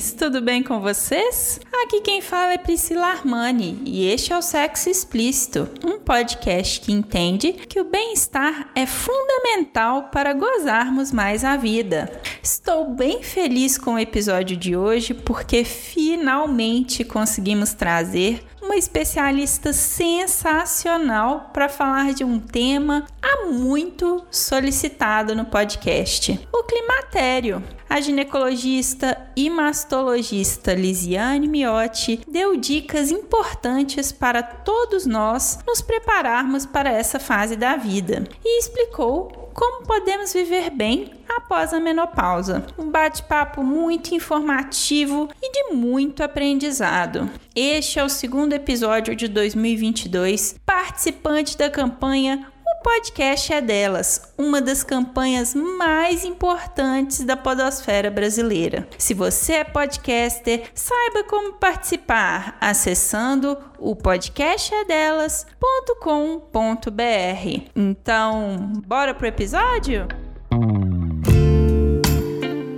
Tudo bem com vocês? Aqui quem fala é Priscila Armani e este é o Sexo Explícito, um podcast que entende que o bem-estar é fundamental para gozarmos mais a vida. Estou bem feliz com o episódio de hoje porque finalmente conseguimos trazer uma especialista sensacional para falar de um tema há muito solicitado no podcast: o climatério. A ginecologista e mastologista Lisiane Miotti deu dicas importantes para todos nós nos prepararmos para essa fase da vida e explicou como podemos viver bem após a menopausa. Um bate-papo muito informativo e de muito aprendizado. Este é o segundo episódio de 2022, participante da campanha podcast é delas, uma das campanhas mais importantes da podosfera brasileira. Se você é podcaster, saiba como participar acessando o podcastadelas.com.br. Então, bora pro episódio?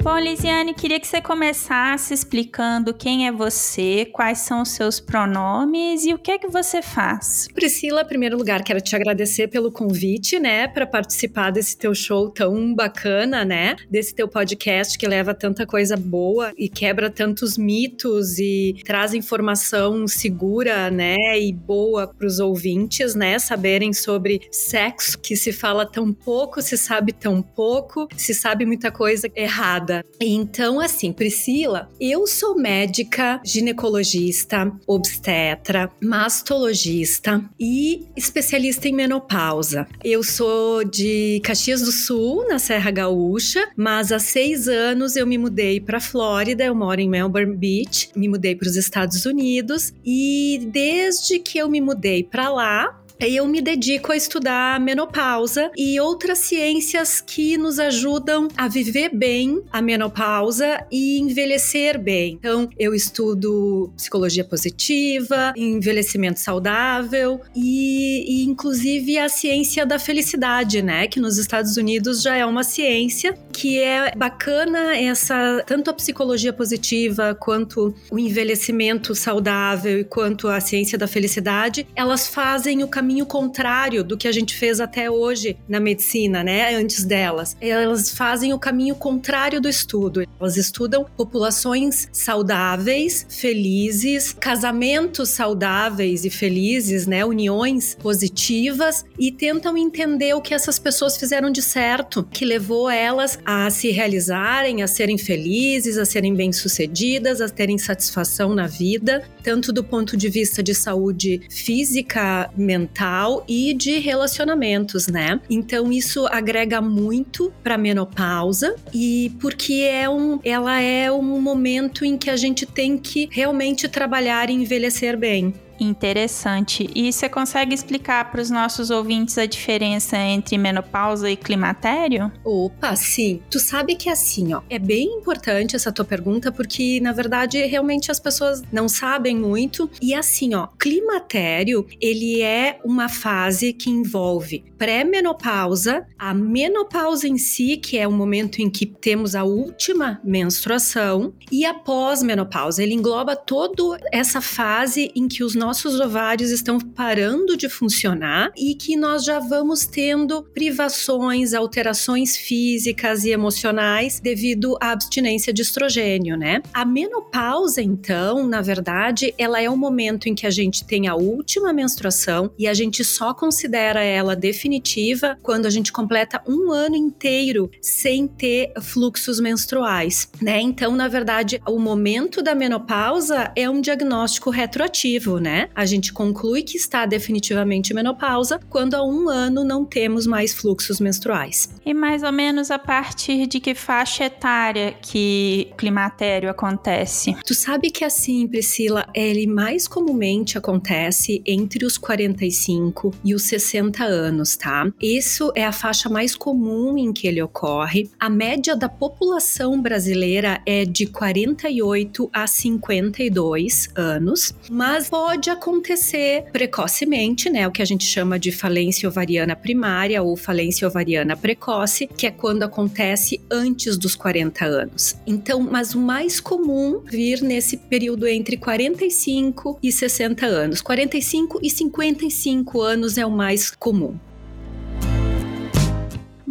Bom, Lisiane, queria que você começasse explicando quem é você, quais são os seus pronomes e o que é que você faz. Priscila, em primeiro lugar, quero te agradecer pelo convite, né, para participar desse teu show tão bacana, né, desse teu podcast que leva tanta coisa boa e quebra tantos mitos e traz informação segura, né, e boa para os ouvintes, né, saberem sobre sexo, que se fala tão pouco, se sabe tão pouco, se sabe muita coisa errada. Então, assim, Priscila, eu sou médica, ginecologista, obstetra, mastologista e especialista em menopausa. Eu sou de Caxias do Sul, na Serra Gaúcha, mas há seis anos eu me mudei para Flórida. Eu moro em Melbourne Beach, me mudei para os Estados Unidos e desde que eu me mudei para lá, eu me dedico a estudar menopausa e outras ciências que nos ajudam a viver bem a menopausa e envelhecer bem. Então, eu estudo psicologia positiva, envelhecimento saudável e, e inclusive a ciência da felicidade, né? Que nos Estados Unidos já é uma ciência que é bacana essa tanto a psicologia positiva quanto o envelhecimento saudável e quanto a ciência da felicidade, elas fazem o caminho caminho contrário do que a gente fez até hoje na medicina, né? Antes delas. Elas fazem o caminho contrário do estudo. Elas estudam populações saudáveis, felizes, casamentos saudáveis e felizes, né? Uniões positivas e tentam entender o que essas pessoas fizeram de certo, que levou elas a se realizarem, a serem felizes, a serem bem-sucedidas, a terem satisfação na vida, tanto do ponto de vista de saúde física, mental mental e de relacionamentos, né? Então isso agrega muito para menopausa e porque é um, ela é um momento em que a gente tem que realmente trabalhar e envelhecer bem. Interessante. E você consegue explicar para os nossos ouvintes a diferença entre menopausa e climatério? Opa, sim. Tu sabe que assim, ó, é bem importante essa tua pergunta porque na verdade realmente as pessoas não sabem muito. E assim, ó, climatério, ele é uma fase que envolve pré-menopausa, a menopausa em si, que é o momento em que temos a última menstruação, e a pós-menopausa. Ele engloba toda essa fase em que os nossos ovários estão parando de funcionar e que nós já vamos tendo privações, alterações físicas e emocionais devido à abstinência de estrogênio, né? A menopausa, então, na verdade, ela é o momento em que a gente tem a última menstruação e a gente só considera ela definitiva quando a gente completa um ano inteiro sem ter fluxos menstruais, né? Então, na verdade, o momento da menopausa é um diagnóstico retroativo, né? Né? A gente conclui que está definitivamente menopausa quando há um ano não temos mais fluxos menstruais. E mais ou menos a partir de que faixa etária que o climatério acontece? Tu sabe que assim, Priscila, ele mais comumente acontece entre os 45 e os 60 anos, tá? Isso é a faixa mais comum em que ele ocorre. A média da população brasileira é de 48 a 52 anos, mas pode acontecer precocemente, né? O que a gente chama de falência ovariana primária ou falência ovariana precoce, que é quando acontece antes dos 40 anos. Então, mas o mais comum vir nesse período entre 45 e 60 anos. 45 e 55 anos é o mais comum.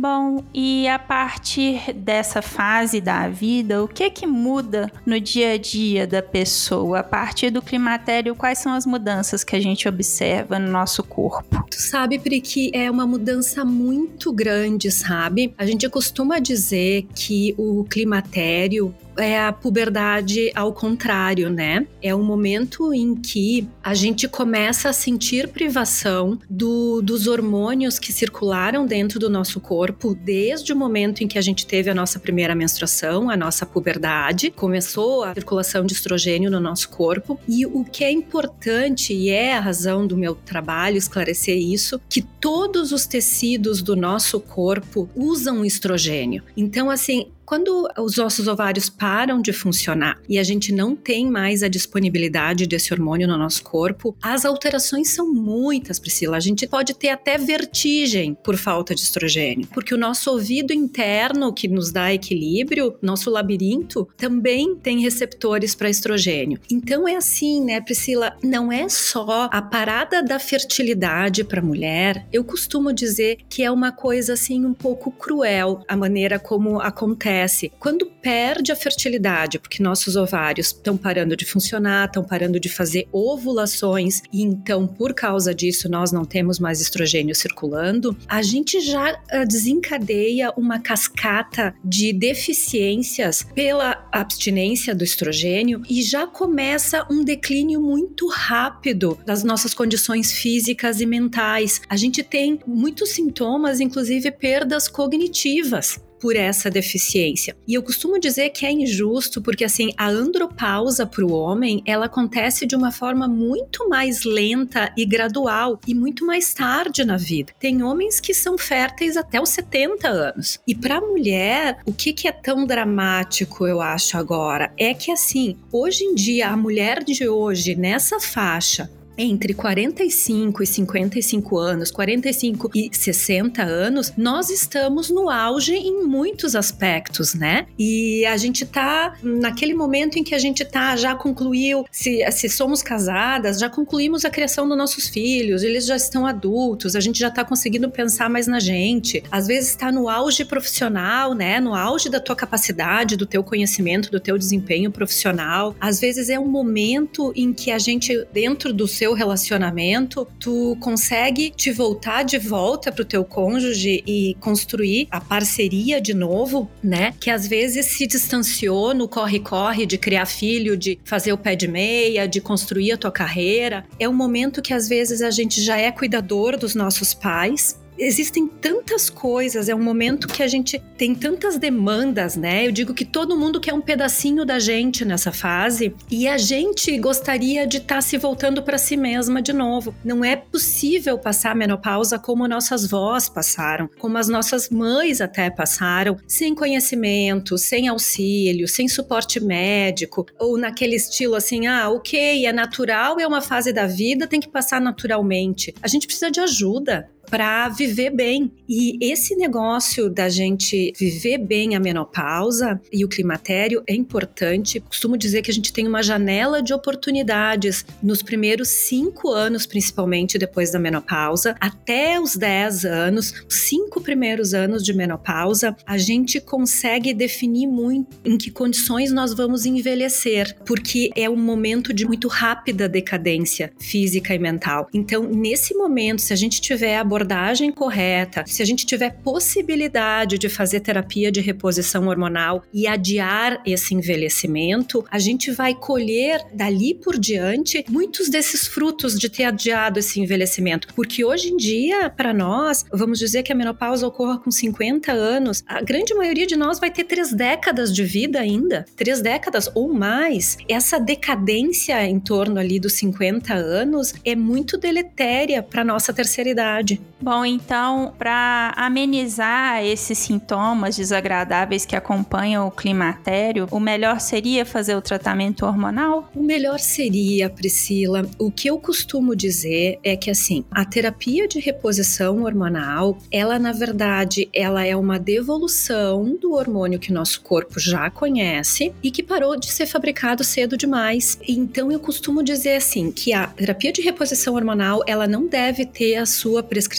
Bom, e a partir dessa fase da vida, o que é que muda no dia a dia da pessoa? A partir do climatério, quais são as mudanças que a gente observa no nosso corpo? Tu sabe, Pri, que é uma mudança muito grande, sabe? A gente costuma dizer que o climatério é a puberdade ao contrário, né? É o momento em que a gente começa a sentir privação do, dos hormônios que circularam dentro do nosso corpo desde o momento em que a gente teve a nossa primeira menstruação, a nossa puberdade, começou a circulação de estrogênio no nosso corpo. E o que é importante, e é a razão do meu trabalho esclarecer isso, que todos os tecidos do nosso corpo usam estrogênio. Então, assim, quando os nossos ovários param de funcionar e a gente não tem mais a disponibilidade desse hormônio no nosso corpo, as alterações são muitas, Priscila. A gente pode ter até vertigem por falta de estrogênio, porque o nosso ouvido interno, que nos dá equilíbrio, nosso labirinto, também tem receptores para estrogênio. Então é assim, né, Priscila? Não é só a parada da fertilidade para a mulher. Eu costumo dizer que é uma coisa assim um pouco cruel a maneira como acontece acontece quando perde a fertilidade, porque nossos ovários estão parando de funcionar, estão parando de fazer ovulações, e então, por causa disso, nós não temos mais estrogênio circulando, a gente já uh, desencadeia uma cascata de deficiências pela abstinência do estrogênio e já começa um declínio muito rápido das nossas condições físicas e mentais. A gente tem muitos sintomas, inclusive perdas cognitivas por essa deficiência. E eu costumo dizer que é injusto porque assim, a andropausa para o homem, ela acontece de uma forma muito mais lenta e gradual e muito mais tarde na vida. Tem homens que são férteis até os 70 anos. E para a mulher, o que, que é tão dramático, eu acho agora, é que assim, hoje em dia a mulher de hoje nessa faixa entre 45 e 55 anos, 45 e 60 anos, nós estamos no auge em muitos aspectos, né? E a gente tá naquele momento em que a gente tá, já concluiu, se, se somos casadas, já concluímos a criação dos nossos filhos, eles já estão adultos, a gente já tá conseguindo pensar mais na gente. Às vezes está no auge profissional, né? No auge da tua capacidade, do teu conhecimento, do teu desempenho profissional. Às vezes é um momento em que a gente, dentro do seu seu relacionamento, tu consegue te voltar de volta pro teu cônjuge e construir a parceria de novo, né? Que às vezes se distanciou no corre-corre de criar filho, de fazer o pé de meia, de construir a tua carreira. É um momento que às vezes a gente já é cuidador dos nossos pais existem tantas coisas, é um momento que a gente tem tantas demandas, né? Eu digo que todo mundo quer um pedacinho da gente nessa fase e a gente gostaria de estar tá se voltando para si mesma de novo. Não é possível passar a menopausa como nossas vós passaram, como as nossas mães até passaram, sem conhecimento, sem auxílio, sem suporte médico, ou naquele estilo assim: ah, ok, é natural, é uma fase da vida, tem que passar naturalmente. A gente precisa de ajuda para viver bem. E esse negócio da gente viver bem a menopausa e o climatério é importante. Costumo dizer que a gente tem uma janela de oportunidades nos primeiros cinco anos, principalmente depois da menopausa, até os 10 anos, cinco primeiros anos de menopausa, a gente consegue definir muito em que condições nós vamos envelhecer, porque é um momento de muito rápida decadência física e mental. Então, nesse momento, se a gente tiver a abordagem correta, se a gente tiver possibilidade de fazer terapia de reposição hormonal e adiar esse envelhecimento, a gente vai colher dali por diante muitos desses frutos de ter adiado esse envelhecimento. Porque hoje em dia, para nós, vamos dizer que a menopausa ocorra com 50 anos, a grande maioria de nós vai ter três décadas de vida ainda, três décadas ou mais. Essa decadência em torno ali dos 50 anos é muito deletéria para nossa terceira idade. Bom, então, para amenizar esses sintomas desagradáveis que acompanham o climatério, o melhor seria fazer o tratamento hormonal? O melhor seria, Priscila, o que eu costumo dizer é que assim, a terapia de reposição hormonal, ela na verdade, ela é uma devolução do hormônio que nosso corpo já conhece e que parou de ser fabricado cedo demais. Então eu costumo dizer assim que a terapia de reposição hormonal, ela não deve ter a sua prescrição,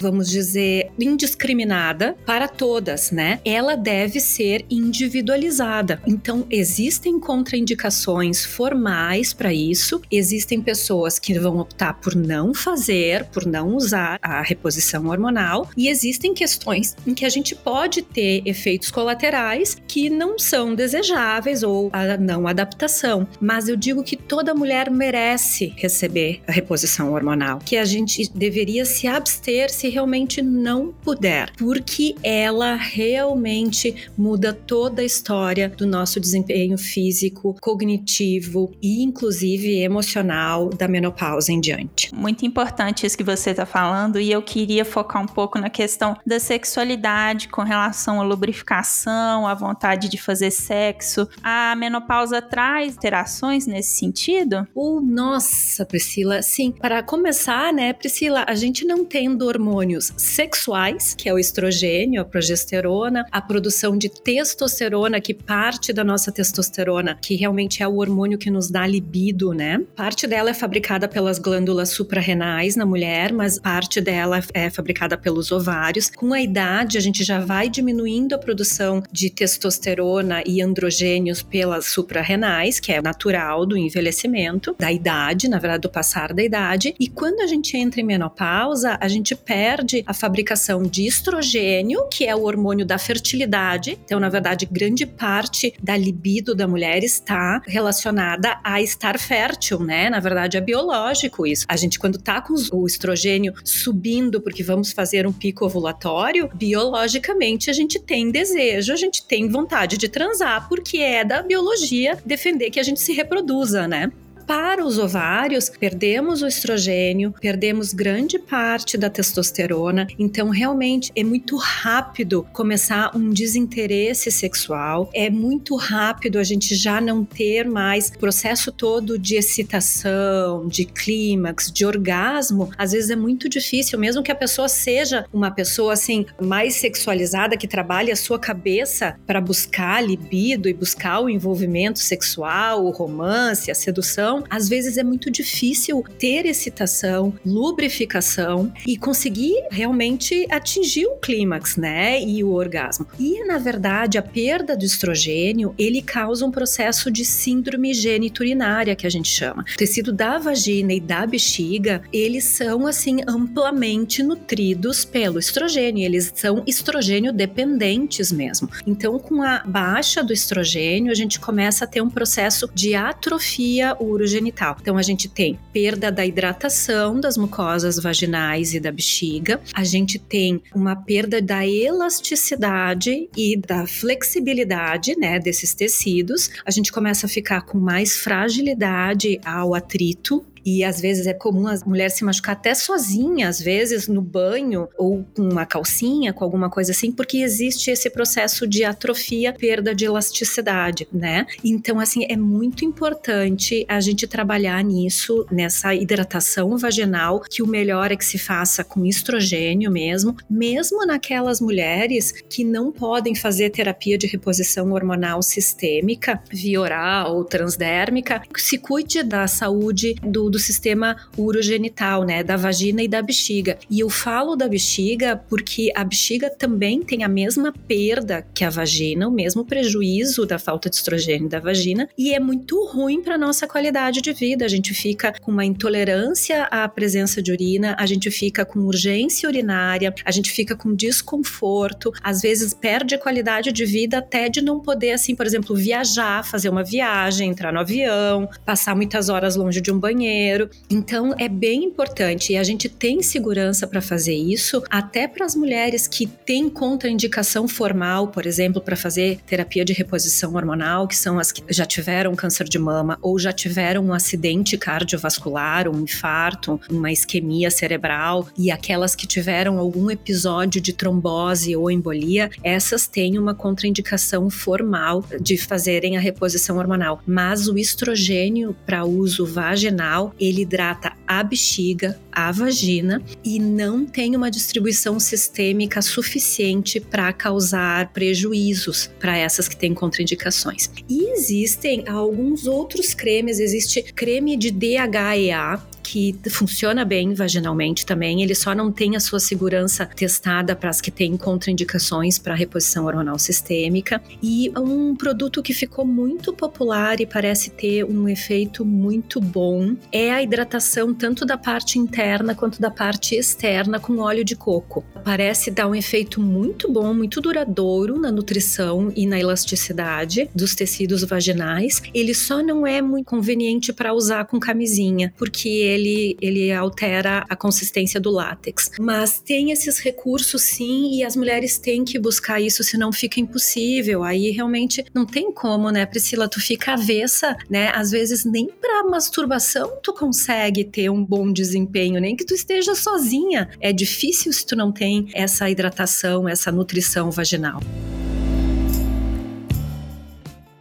vamos dizer, indiscriminada para todas, né? Ela deve ser individualizada. Então existem contraindicações formais para isso. Existem pessoas que vão optar por não fazer, por não usar a reposição hormonal e existem questões em que a gente pode ter efeitos colaterais que não são desejáveis ou a não adaptação. Mas eu digo que toda mulher merece receber a reposição hormonal, que a gente deveria se abster se realmente não puder, porque ela realmente muda toda a história do nosso desempenho físico, cognitivo e inclusive emocional da menopausa em diante. Muito importante isso que você está falando e eu queria focar um pouco na questão da sexualidade com relação à lubrificação, à vontade de fazer sexo. A menopausa traz interações nesse sentido? Oh, nossa, Priscila, sim. Para começar, né, Priscila, a gente não tendo hormônios sexuais, que é o estrogênio, a progesterona, a produção de testosterona, que parte da nossa testosterona, que realmente é o hormônio que nos dá libido, né? Parte dela é fabricada pelas glândulas suprarrenais na mulher, mas parte dela é fabricada pelos ovários. Com a idade, a gente já vai diminuindo a produção de testosterona e androgênios pelas suprarrenais, que é natural do envelhecimento, da idade, na verdade, do passar da idade. E quando a gente entra em menopausa, a gente perde a fabricação de estrogênio, que é o hormônio da fertilidade. Então, na verdade, grande parte da libido da mulher está relacionada a estar fértil, né? Na verdade, é biológico isso. A gente, quando tá com o estrogênio subindo, porque vamos fazer um pico ovulatório, biologicamente a gente tem desejo, a gente tem vontade de transar, porque é da biologia defender que a gente se reproduza, né? Para os ovários, perdemos o estrogênio, perdemos grande parte da testosterona, então realmente é muito rápido começar um desinteresse sexual, é muito rápido a gente já não ter mais o processo todo de excitação, de clímax, de orgasmo. Às vezes é muito difícil, mesmo que a pessoa seja uma pessoa assim mais sexualizada que trabalhe a sua cabeça para buscar libido e buscar o envolvimento sexual, o romance, a sedução então, às vezes é muito difícil ter excitação, lubrificação e conseguir realmente atingir o clímax, né? E o orgasmo. E, na verdade, a perda do estrogênio, ele causa um processo de síndrome geniturinária, que a gente chama. O tecido da vagina e da bexiga, eles são, assim, amplamente nutridos pelo estrogênio. Eles são estrogênio dependentes mesmo. Então, com a baixa do estrogênio, a gente começa a ter um processo de atrofia urogenital urogenital. Então a gente tem perda da hidratação das mucosas vaginais e da bexiga, a gente tem uma perda da elasticidade e da flexibilidade, né, desses tecidos. A gente começa a ficar com mais fragilidade ao atrito, e às vezes é comum as mulheres se machucar até sozinha, às vezes no banho ou com uma calcinha, com alguma coisa assim, porque existe esse processo de atrofia, perda de elasticidade, né? Então, assim, é muito importante a gente trabalhar nisso, nessa hidratação vaginal, que o melhor é que se faça com estrogênio mesmo, mesmo naquelas mulheres que não podem fazer terapia de reposição hormonal sistêmica, via oral ou transdérmica, se cuide da saúde do do sistema urogenital, né, da vagina e da bexiga. E eu falo da bexiga porque a bexiga também tem a mesma perda que a vagina, o mesmo prejuízo da falta de estrogênio da vagina, e é muito ruim para nossa qualidade de vida. A gente fica com uma intolerância à presença de urina, a gente fica com urgência urinária, a gente fica com desconforto, às vezes perde a qualidade de vida até de não poder, assim, por exemplo, viajar, fazer uma viagem, entrar no avião, passar muitas horas longe de um banheiro. Então é bem importante e a gente tem segurança para fazer isso, até para as mulheres que têm contraindicação formal, por exemplo, para fazer terapia de reposição hormonal, que são as que já tiveram câncer de mama ou já tiveram um acidente cardiovascular, um infarto, uma isquemia cerebral e aquelas que tiveram algum episódio de trombose ou embolia, essas têm uma contraindicação formal de fazerem a reposição hormonal. Mas o estrogênio para uso vaginal, ele hidrata a bexiga, a vagina e não tem uma distribuição sistêmica suficiente para causar prejuízos para essas que têm contraindicações. E existem alguns outros cremes, existe creme de DHEA, que funciona bem vaginalmente também, ele só não tem a sua segurança testada para as que têm contraindicações para reposição hormonal sistêmica. E um produto que ficou muito popular e parece ter um efeito muito bom é a hidratação tanto da parte interna quanto da parte externa com óleo de coco. Parece dar um efeito muito bom, muito duradouro na nutrição e na elasticidade dos tecidos vaginais. Ele só não é muito conveniente para usar com camisinha, porque ele, ele altera a consistência do látex. Mas tem esses recursos sim, e as mulheres têm que buscar isso, senão fica impossível. Aí realmente não tem como, né, Priscila? Tu fica avessa, né? Às vezes nem para masturbação tu consegue ter um bom desempenho, nem que tu esteja sozinha. É difícil se tu não tem essa hidratação, essa nutrição vaginal.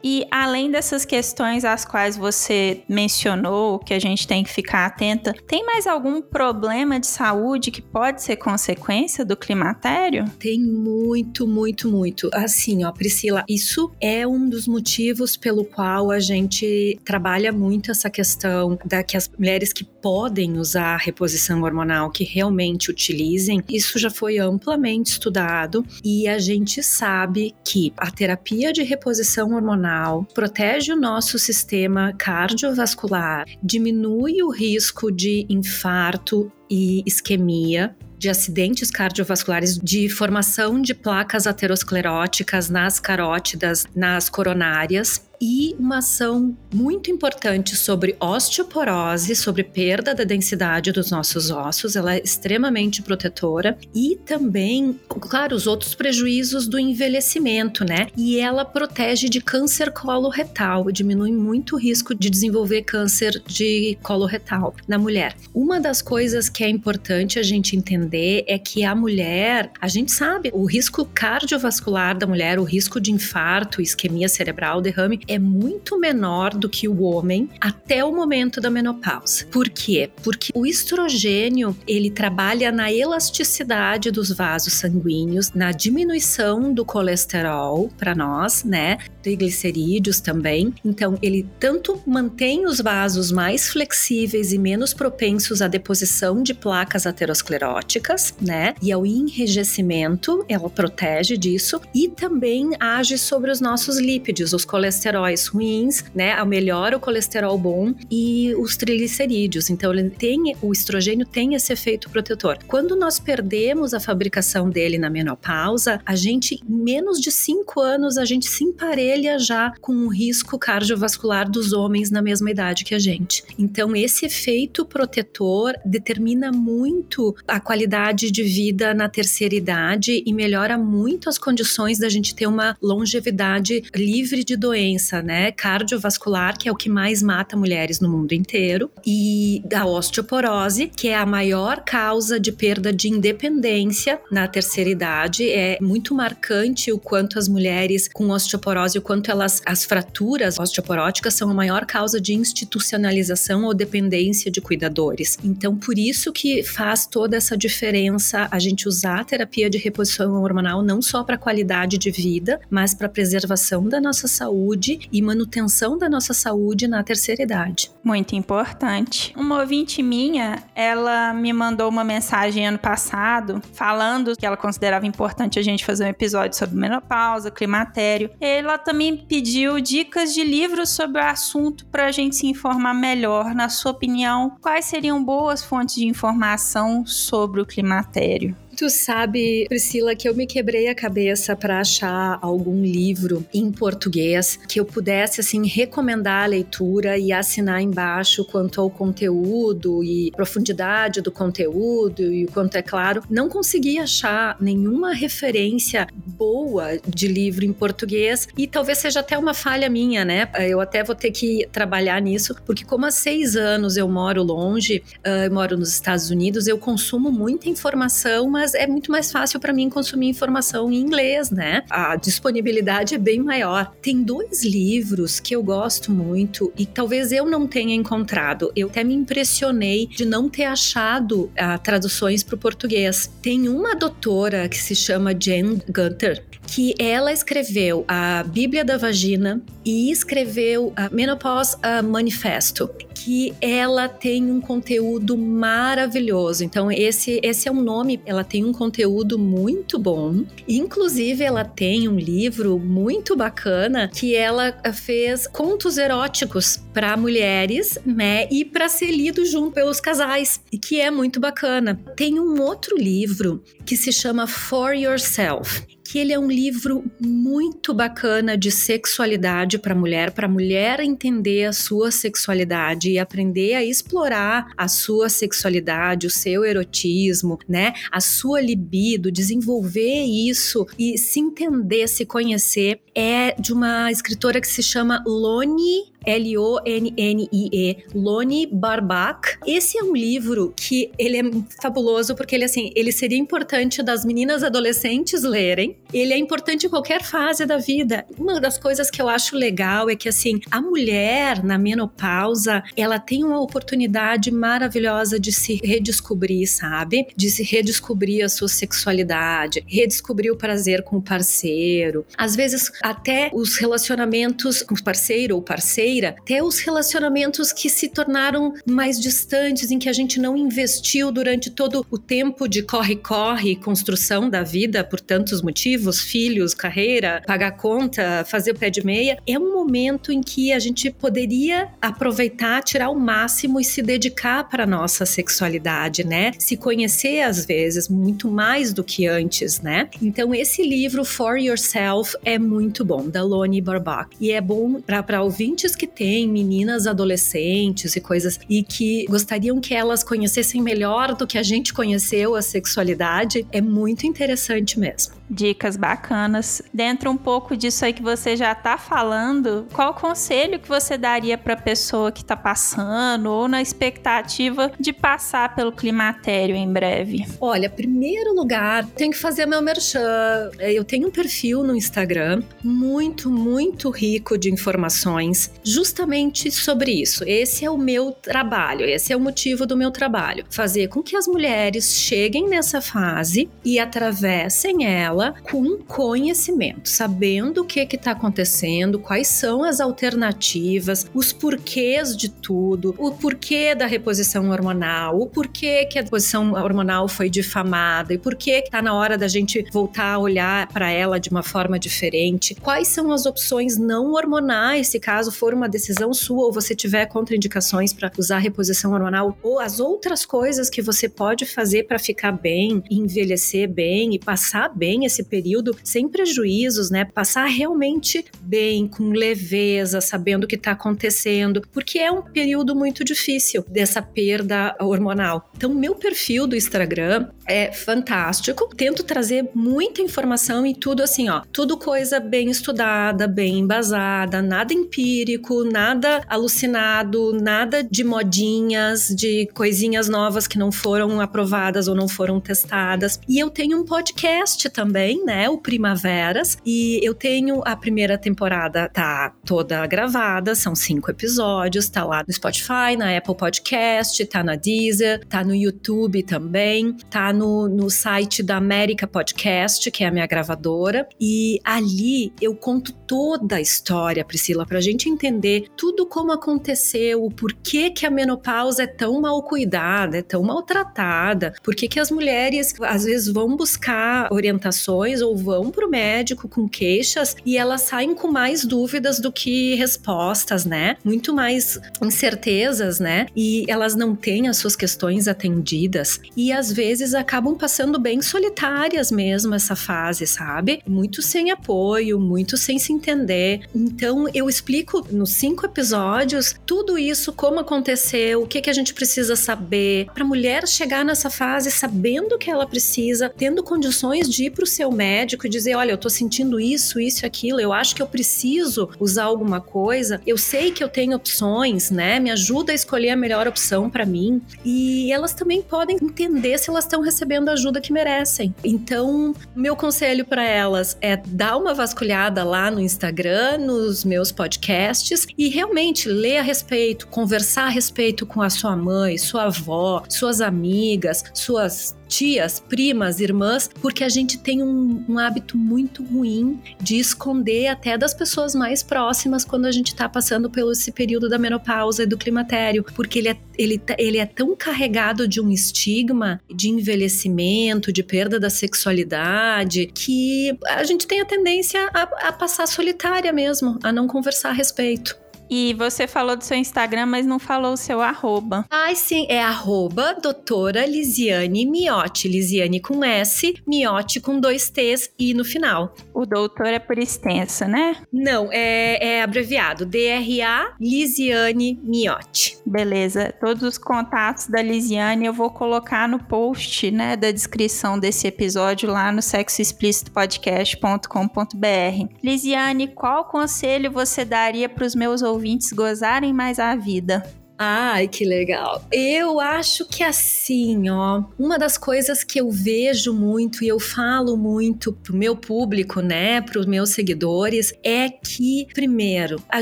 E além dessas questões às quais você mencionou, que a gente tem que ficar atenta, tem mais algum problema de saúde que pode ser consequência do climatério? Tem muito, muito, muito. Assim, ó, Priscila, isso é um dos motivos pelo qual a gente trabalha muito essa questão da que as mulheres que podem usar reposição hormonal, que realmente utilizem, isso já foi amplamente estudado e a gente sabe que a terapia de reposição hormonal protege o nosso sistema cardiovascular, diminui o risco de infarto e isquemia, de acidentes cardiovasculares, de formação de placas ateroscleróticas nas carótidas, nas coronárias e uma ação muito importante sobre osteoporose, sobre perda da densidade dos nossos ossos, ela é extremamente protetora e também, claro, os outros prejuízos do envelhecimento, né? E ela protege de câncer coloretal, diminui muito o risco de desenvolver câncer de coloretal na mulher. Uma das coisas que é importante a gente entender é que a mulher, a gente sabe, o risco cardiovascular da mulher, o risco de infarto, isquemia cerebral, derrame é muito menor do que o homem até o momento da menopausa. Por quê? Porque o estrogênio, ele trabalha na elasticidade dos vasos sanguíneos, na diminuição do colesterol para nós, né? Triglicerídeos também. Então, ele tanto mantém os vasos mais flexíveis e menos propensos à deposição de placas ateroscleróticas, né? E ao enrijecimento, ela protege disso e também age sobre os nossos lípidos, os colesteróis colesteróis ruins, né? Melhora o colesterol bom e os triglicerídeos. Então, ele tem, o estrogênio tem esse efeito protetor. Quando nós perdemos a fabricação dele na menopausa, a gente, em menos de cinco anos, a gente se emparelha já com o risco cardiovascular dos homens na mesma idade que a gente. Então, esse efeito protetor determina muito a qualidade de vida na terceira idade e melhora muito as condições da gente ter uma longevidade livre de doença doença, né, cardiovascular, que é o que mais mata mulheres no mundo inteiro, e da osteoporose, que é a maior causa de perda de independência na terceira idade. É muito marcante o quanto as mulheres com osteoporose, o quanto elas, as fraturas osteoporóticas são a maior causa de institucionalização ou dependência de cuidadores. Então, por isso que faz toda essa diferença a gente usar a terapia de reposição hormonal não só para qualidade de vida, mas para preservação da nossa saúde e manutenção da nossa saúde na terceira idade. Muito importante. Uma ouvinte minha, ela me mandou uma mensagem ano passado falando que ela considerava importante a gente fazer um episódio sobre menopausa, climatério. Ela também pediu dicas de livros sobre o assunto para a gente se informar melhor. Na sua opinião, quais seriam boas fontes de informação sobre o climatério? Tu sabe, Priscila, que eu me quebrei a cabeça para achar algum livro em português que eu pudesse assim recomendar a leitura e assinar embaixo quanto ao conteúdo e profundidade do conteúdo e o quanto é claro. Não consegui achar nenhuma referência boa de livro em português e talvez seja até uma falha minha, né? Eu até vou ter que trabalhar nisso, porque como há seis anos eu moro longe, uh, eu moro nos Estados Unidos, eu consumo muita informação, mas é muito mais fácil para mim consumir informação em inglês, né? A disponibilidade é bem maior. Tem dois livros que eu gosto muito e talvez eu não tenha encontrado. Eu até me impressionei de não ter achado uh, traduções para o português. Tem uma doutora que se chama Jane Gunter, que ela escreveu a Bíblia da Vagina e escreveu a Menopause Manifesto, que ela tem um conteúdo maravilhoso. Então esse esse é um nome, ela tem um conteúdo muito bom. Inclusive, ela tem um livro muito bacana que ela fez contos eróticos para mulheres, né, e para ser lido junto pelos casais, e que é muito bacana. Tem um outro livro que se chama For Yourself que ele é um livro muito bacana de sexualidade para mulher, para mulher entender a sua sexualidade e aprender a explorar a sua sexualidade, o seu erotismo, né? A sua libido, desenvolver isso e se entender, se conhecer. É de uma escritora que se chama Loni L-O-N-N-I-E, Loni Barbach. Esse é um livro que ele é fabuloso porque ele assim, ele seria importante das meninas adolescentes lerem. Ele é importante em qualquer fase da vida. Uma das coisas que eu acho legal é que assim, a mulher na menopausa, ela tem uma oportunidade maravilhosa de se redescobrir, sabe? De se redescobrir a sua sexualidade, redescobrir o prazer com o parceiro. Às vezes até os relacionamentos com o parceiro ou parceira carreira, até os relacionamentos que se tornaram mais distantes, em que a gente não investiu durante todo o tempo de corre-corre, construção da vida por tantos motivos filhos, carreira, pagar conta, fazer o pé de meia. É um momento em que a gente poderia aproveitar, tirar o máximo e se dedicar para a nossa sexualidade, né? Se conhecer às vezes muito mais do que antes, né? Então, esse livro, For Yourself, é muito bom, da Loni Barbach. E é bom para ouvintes que que tem meninas adolescentes e coisas e que gostariam que elas conhecessem melhor do que a gente conheceu a sexualidade, é muito interessante mesmo dicas bacanas. Dentro um pouco disso aí que você já tá falando, qual conselho que você daria para pessoa que tá passando ou na expectativa de passar pelo climatério em breve? Olha, primeiro lugar, tem que fazer meu merchan. Eu tenho um perfil no Instagram muito, muito rico de informações justamente sobre isso. Esse é o meu trabalho, esse é o motivo do meu trabalho. Fazer com que as mulheres cheguem nessa fase e atravessem ela com conhecimento, sabendo o que está acontecendo, quais são as alternativas, os porquês de tudo, o porquê da reposição hormonal, o porquê que a reposição hormonal foi difamada e por que está na hora da gente voltar a olhar para ela de uma forma diferente, quais são as opções não hormonais, se caso for uma decisão sua ou você tiver contraindicações para usar reposição hormonal, ou as outras coisas que você pode fazer para ficar bem, envelhecer bem e passar bem esse período sem prejuízos, né? Passar realmente bem, com leveza, sabendo o que está acontecendo, porque é um período muito difícil dessa perda hormonal. Então, meu perfil do Instagram é fantástico. Tento trazer muita informação e tudo assim, ó, tudo coisa bem estudada, bem embasada, nada empírico nada alucinado, nada de modinhas, de coisinhas novas que não foram aprovadas ou não foram testadas. E eu tenho um podcast também, né? O Primaveras. E eu tenho a primeira temporada, tá toda gravada, são cinco episódios, tá lá no Spotify, na Apple Podcast, tá na Deezer, tá no YouTube também, tá no, no site da América Podcast, que é a minha gravadora. E ali eu conto toda a história, Priscila, pra gente entender tudo como aconteceu, o porquê que a menopausa é tão mal cuidada, é tão maltratada, por que as mulheres às vezes vão buscar orientações ou vão pro médico com queixas e elas saem com mais dúvidas do que respostas, né? Muito mais incertezas, né? E elas não têm as suas questões atendidas e às vezes acabam passando bem solitárias mesmo essa fase, sabe? Muito sem apoio, muito sem se entender. Então eu explico cinco episódios tudo isso, como aconteceu, o que, que a gente precisa saber, para mulher chegar nessa fase sabendo que ela precisa, tendo condições de ir para o seu médico e dizer: olha, eu tô sentindo isso, isso aquilo, eu acho que eu preciso usar alguma coisa, eu sei que eu tenho opções, né? Me ajuda a escolher a melhor opção para mim. E elas também podem entender se elas estão recebendo a ajuda que merecem. Então, meu conselho para elas é dar uma vasculhada lá no Instagram, nos meus podcasts e realmente ler a respeito, conversar a respeito com a sua mãe, sua avó, suas amigas, suas tias, primas, irmãs, porque a gente tem um, um, hábito muito ruim de esconder até das pessoas mais próximas quando a gente está passando pelo esse período da menopausa e do climatério, porque ele é, ele, tá, ele é tão carregado de um estigma de envelhecimento, de perda da sexualidade, que a gente tem a tendência a, a passar solitária mesmo, a não conversar a respeito. E você falou do seu Instagram, mas não falou o seu arroba. Ai, sim, é arroba doutora Lisiane Miotti. Lisiane com S, Miotti com dois T's e no final. O doutor é por extensa, né? Não, é, é abreviado. DRA Lisiane Miotti. Beleza. Todos os contatos da Lisiane eu vou colocar no post, né, da descrição desse episódio lá no sexoexplicitopodcast.com.br. Lisiane, qual conselho você daria para os meus ouvintes ouvintes gozarem mais a vida. Ai, que legal. Eu acho que assim, ó, uma das coisas que eu vejo muito e eu falo muito pro meu público, né, pros meus seguidores, é que, primeiro, a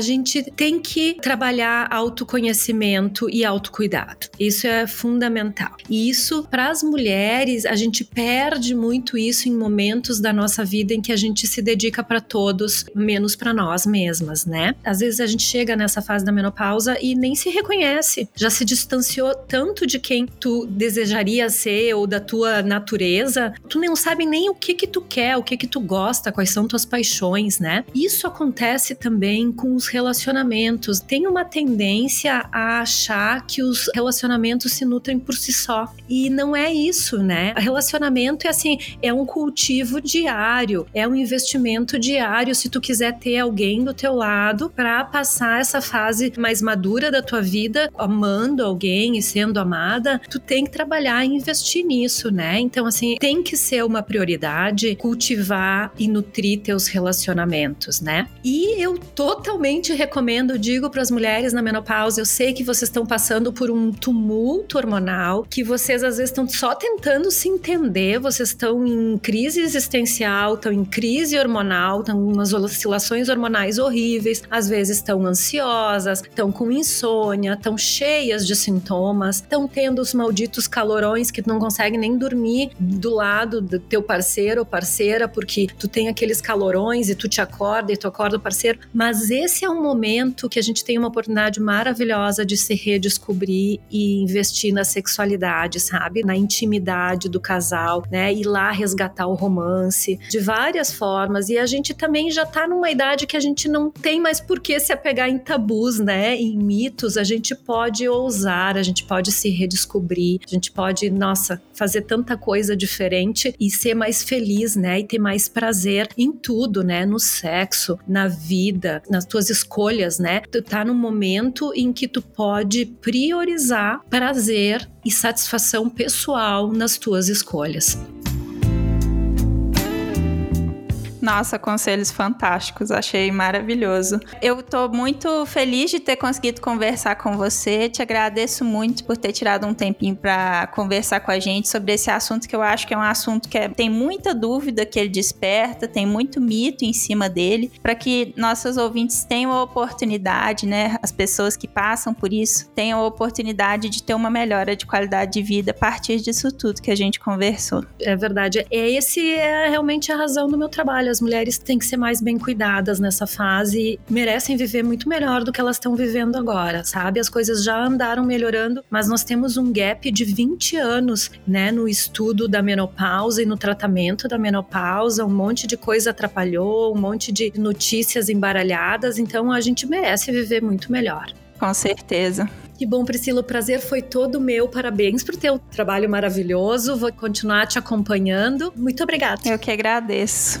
gente tem que trabalhar autoconhecimento e autocuidado. Isso é fundamental. E isso, para as mulheres, a gente perde muito isso em momentos da nossa vida em que a gente se dedica para todos, menos para nós mesmas, né? Às vezes a gente chega nessa fase da menopausa e nem se reconhece conhece, já se distanciou tanto de quem tu desejaria ser ou da tua natureza, tu não sabe nem o que que tu quer, o que que tu gosta, quais são tuas paixões, né? Isso acontece também com os relacionamentos. Tem uma tendência a achar que os relacionamentos se nutrem por si só. E não é isso, né? Relacionamento é assim, é um cultivo diário, é um investimento diário se tu quiser ter alguém do teu lado para passar essa fase mais madura da tua vida vida amando alguém e sendo amada, tu tem que trabalhar e investir nisso, né? Então, assim, tem que ser uma prioridade cultivar e nutrir teus relacionamentos, né? E eu totalmente recomendo, digo para as mulheres na menopausa, eu sei que vocês estão passando por um tumulto hormonal, que vocês às vezes estão só tentando se entender, vocês estão em crise existencial, estão em crise hormonal, estão em umas oscilações hormonais horríveis, às vezes estão ansiosas, estão com insônia, estão cheias de sintomas, estão tendo os malditos calorões que tu não consegue nem dormir do lado do teu parceiro ou parceira, porque tu tem aqueles calorões e tu te acorda e tu acorda o parceiro. Mas esse é um momento que a gente tem uma oportunidade maravilhosa de se redescobrir e investir na sexualidade, sabe? Na intimidade do casal, né? Ir lá resgatar o romance de várias formas. E a gente também já tá numa idade que a gente não tem mais por que se apegar em tabus, né? Em mitos. A gente gente pode ousar, a gente pode se redescobrir, a gente pode, nossa, fazer tanta coisa diferente e ser mais feliz, né? E ter mais prazer em tudo, né? No sexo, na vida, nas tuas escolhas, né? Tu tá num momento em que tu pode priorizar prazer e satisfação pessoal nas tuas escolhas. Nossa, conselhos fantásticos, achei maravilhoso. Eu tô muito feliz de ter conseguido conversar com você. Te agradeço muito por ter tirado um tempinho para conversar com a gente sobre esse assunto que eu acho que é um assunto que é, tem muita dúvida que ele desperta, tem muito mito em cima dele, para que nossos ouvintes tenham a oportunidade, né, as pessoas que passam por isso, tenham a oportunidade de ter uma melhora de qualidade de vida a partir disso tudo que a gente conversou. É verdade. É esse é realmente a razão do meu trabalho. As mulheres têm que ser mais bem cuidadas nessa fase, merecem viver muito melhor do que elas estão vivendo agora, sabe? As coisas já andaram melhorando, mas nós temos um gap de 20 anos, né, no estudo da menopausa e no tratamento da menopausa. Um monte de coisa atrapalhou, um monte de notícias embaralhadas, então a gente merece viver muito melhor. Com certeza. Que bom, Priscila. O prazer foi todo meu. Parabéns por teu trabalho maravilhoso. Vou continuar te acompanhando. Muito obrigada. Eu que agradeço.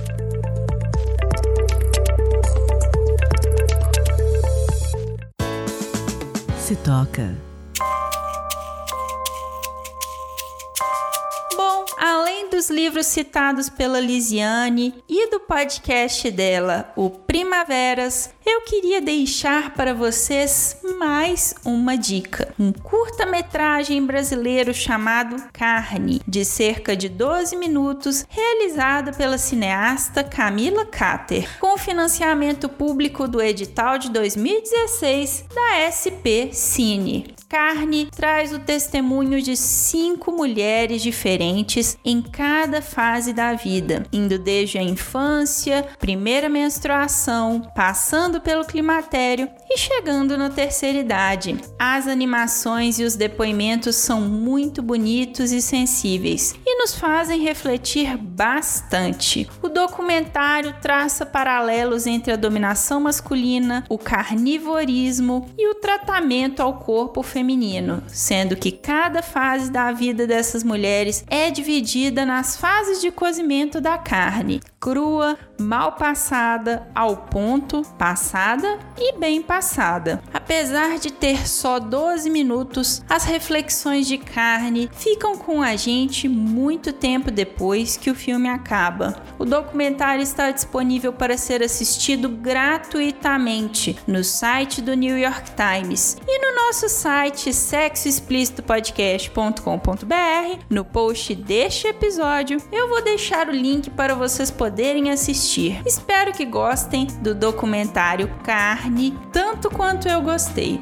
Se toca. Bom, além dos livros citados pela Lisiane e do podcast dela, o Primaveras, eu queria deixar para vocês mais uma dica. Um curta-metragem brasileiro chamado Carne, de cerca de 12 minutos, realizado pela cineasta Camila Cater, com financiamento público do edital de 2016 da SP Cine. Carne traz o testemunho de cinco mulheres diferentes em cada fase da vida, indo desde a infância, primeira menstruação, passando pelo climatério e chegando na terceira idade. As animações e os depoimentos são muito bonitos e sensíveis e nos fazem refletir bastante. O documentário traça paralelos entre a dominação masculina, o carnivorismo e o tratamento ao corpo feminino, sendo que cada fase da vida dessas mulheres é dividida nas fases de cozimento da carne: crua, mal passada, ao ponto, passada e bem passada. Apesar de ter só 12 minutos, as reflexões de carne ficam com a gente muito tempo depois que o filme acaba. O documentário está disponível para ser assistido gratuitamente no site do New York Times e no nosso site sexoexplicitopodcast.com.br. No post deste episódio, eu vou deixar o link para vocês poderem assistir. Espero que gostem do documentário Carne tanto quanto eu gostei.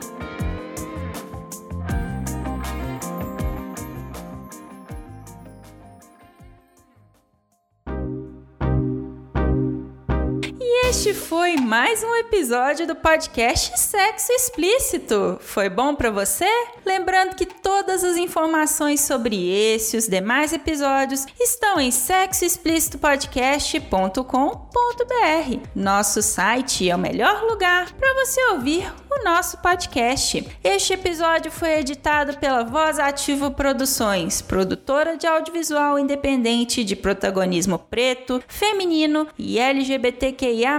Este foi mais um episódio do podcast Sexo Explícito. Foi bom para você? Lembrando que todas as informações sobre esse e os demais episódios estão em sexoexplicitopodcast.com.br. Nosso site é o melhor lugar para você ouvir o nosso podcast. Este episódio foi editado pela Voz Ativo Produções, produtora de audiovisual independente de protagonismo preto, feminino e LGBTQIA+.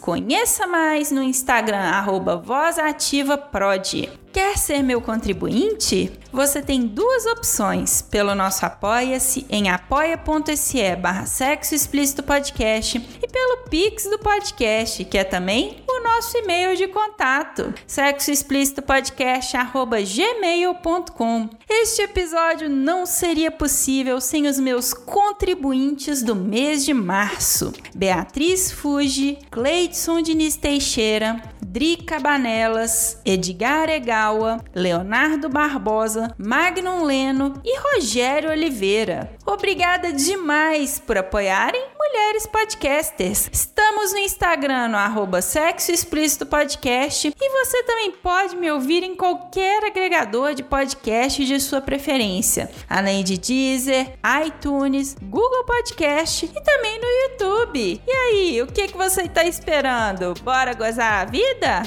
Conheça mais no Instagram, arroba VozAtivaProd. Quer ser meu contribuinte? Você tem duas opções pelo nosso Apoia-se em apoia.se barra Sexo Explícito Podcast e pelo Pix do podcast, que é também nosso e-mail de contato, sexoexplicitopodcast.gmail.com. Este episódio não seria possível sem os meus contribuintes do mês de março. Beatriz Fuji, Cleidson Diniz Teixeira, Drica Cabanelas, Edgar Egawa, Leonardo Barbosa, Magnum Leno e Rogério Oliveira. Obrigada demais por apoiarem Mulheres Podcasters. Estamos no Instagram no arroba Sexo Explícito Podcast e você também pode me ouvir em qualquer agregador de podcast de sua preferência, além de Deezer, iTunes, Google Podcast e também no YouTube. E aí, o que, que você está esperando? Bora gozar a vida?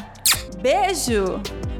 Beijo!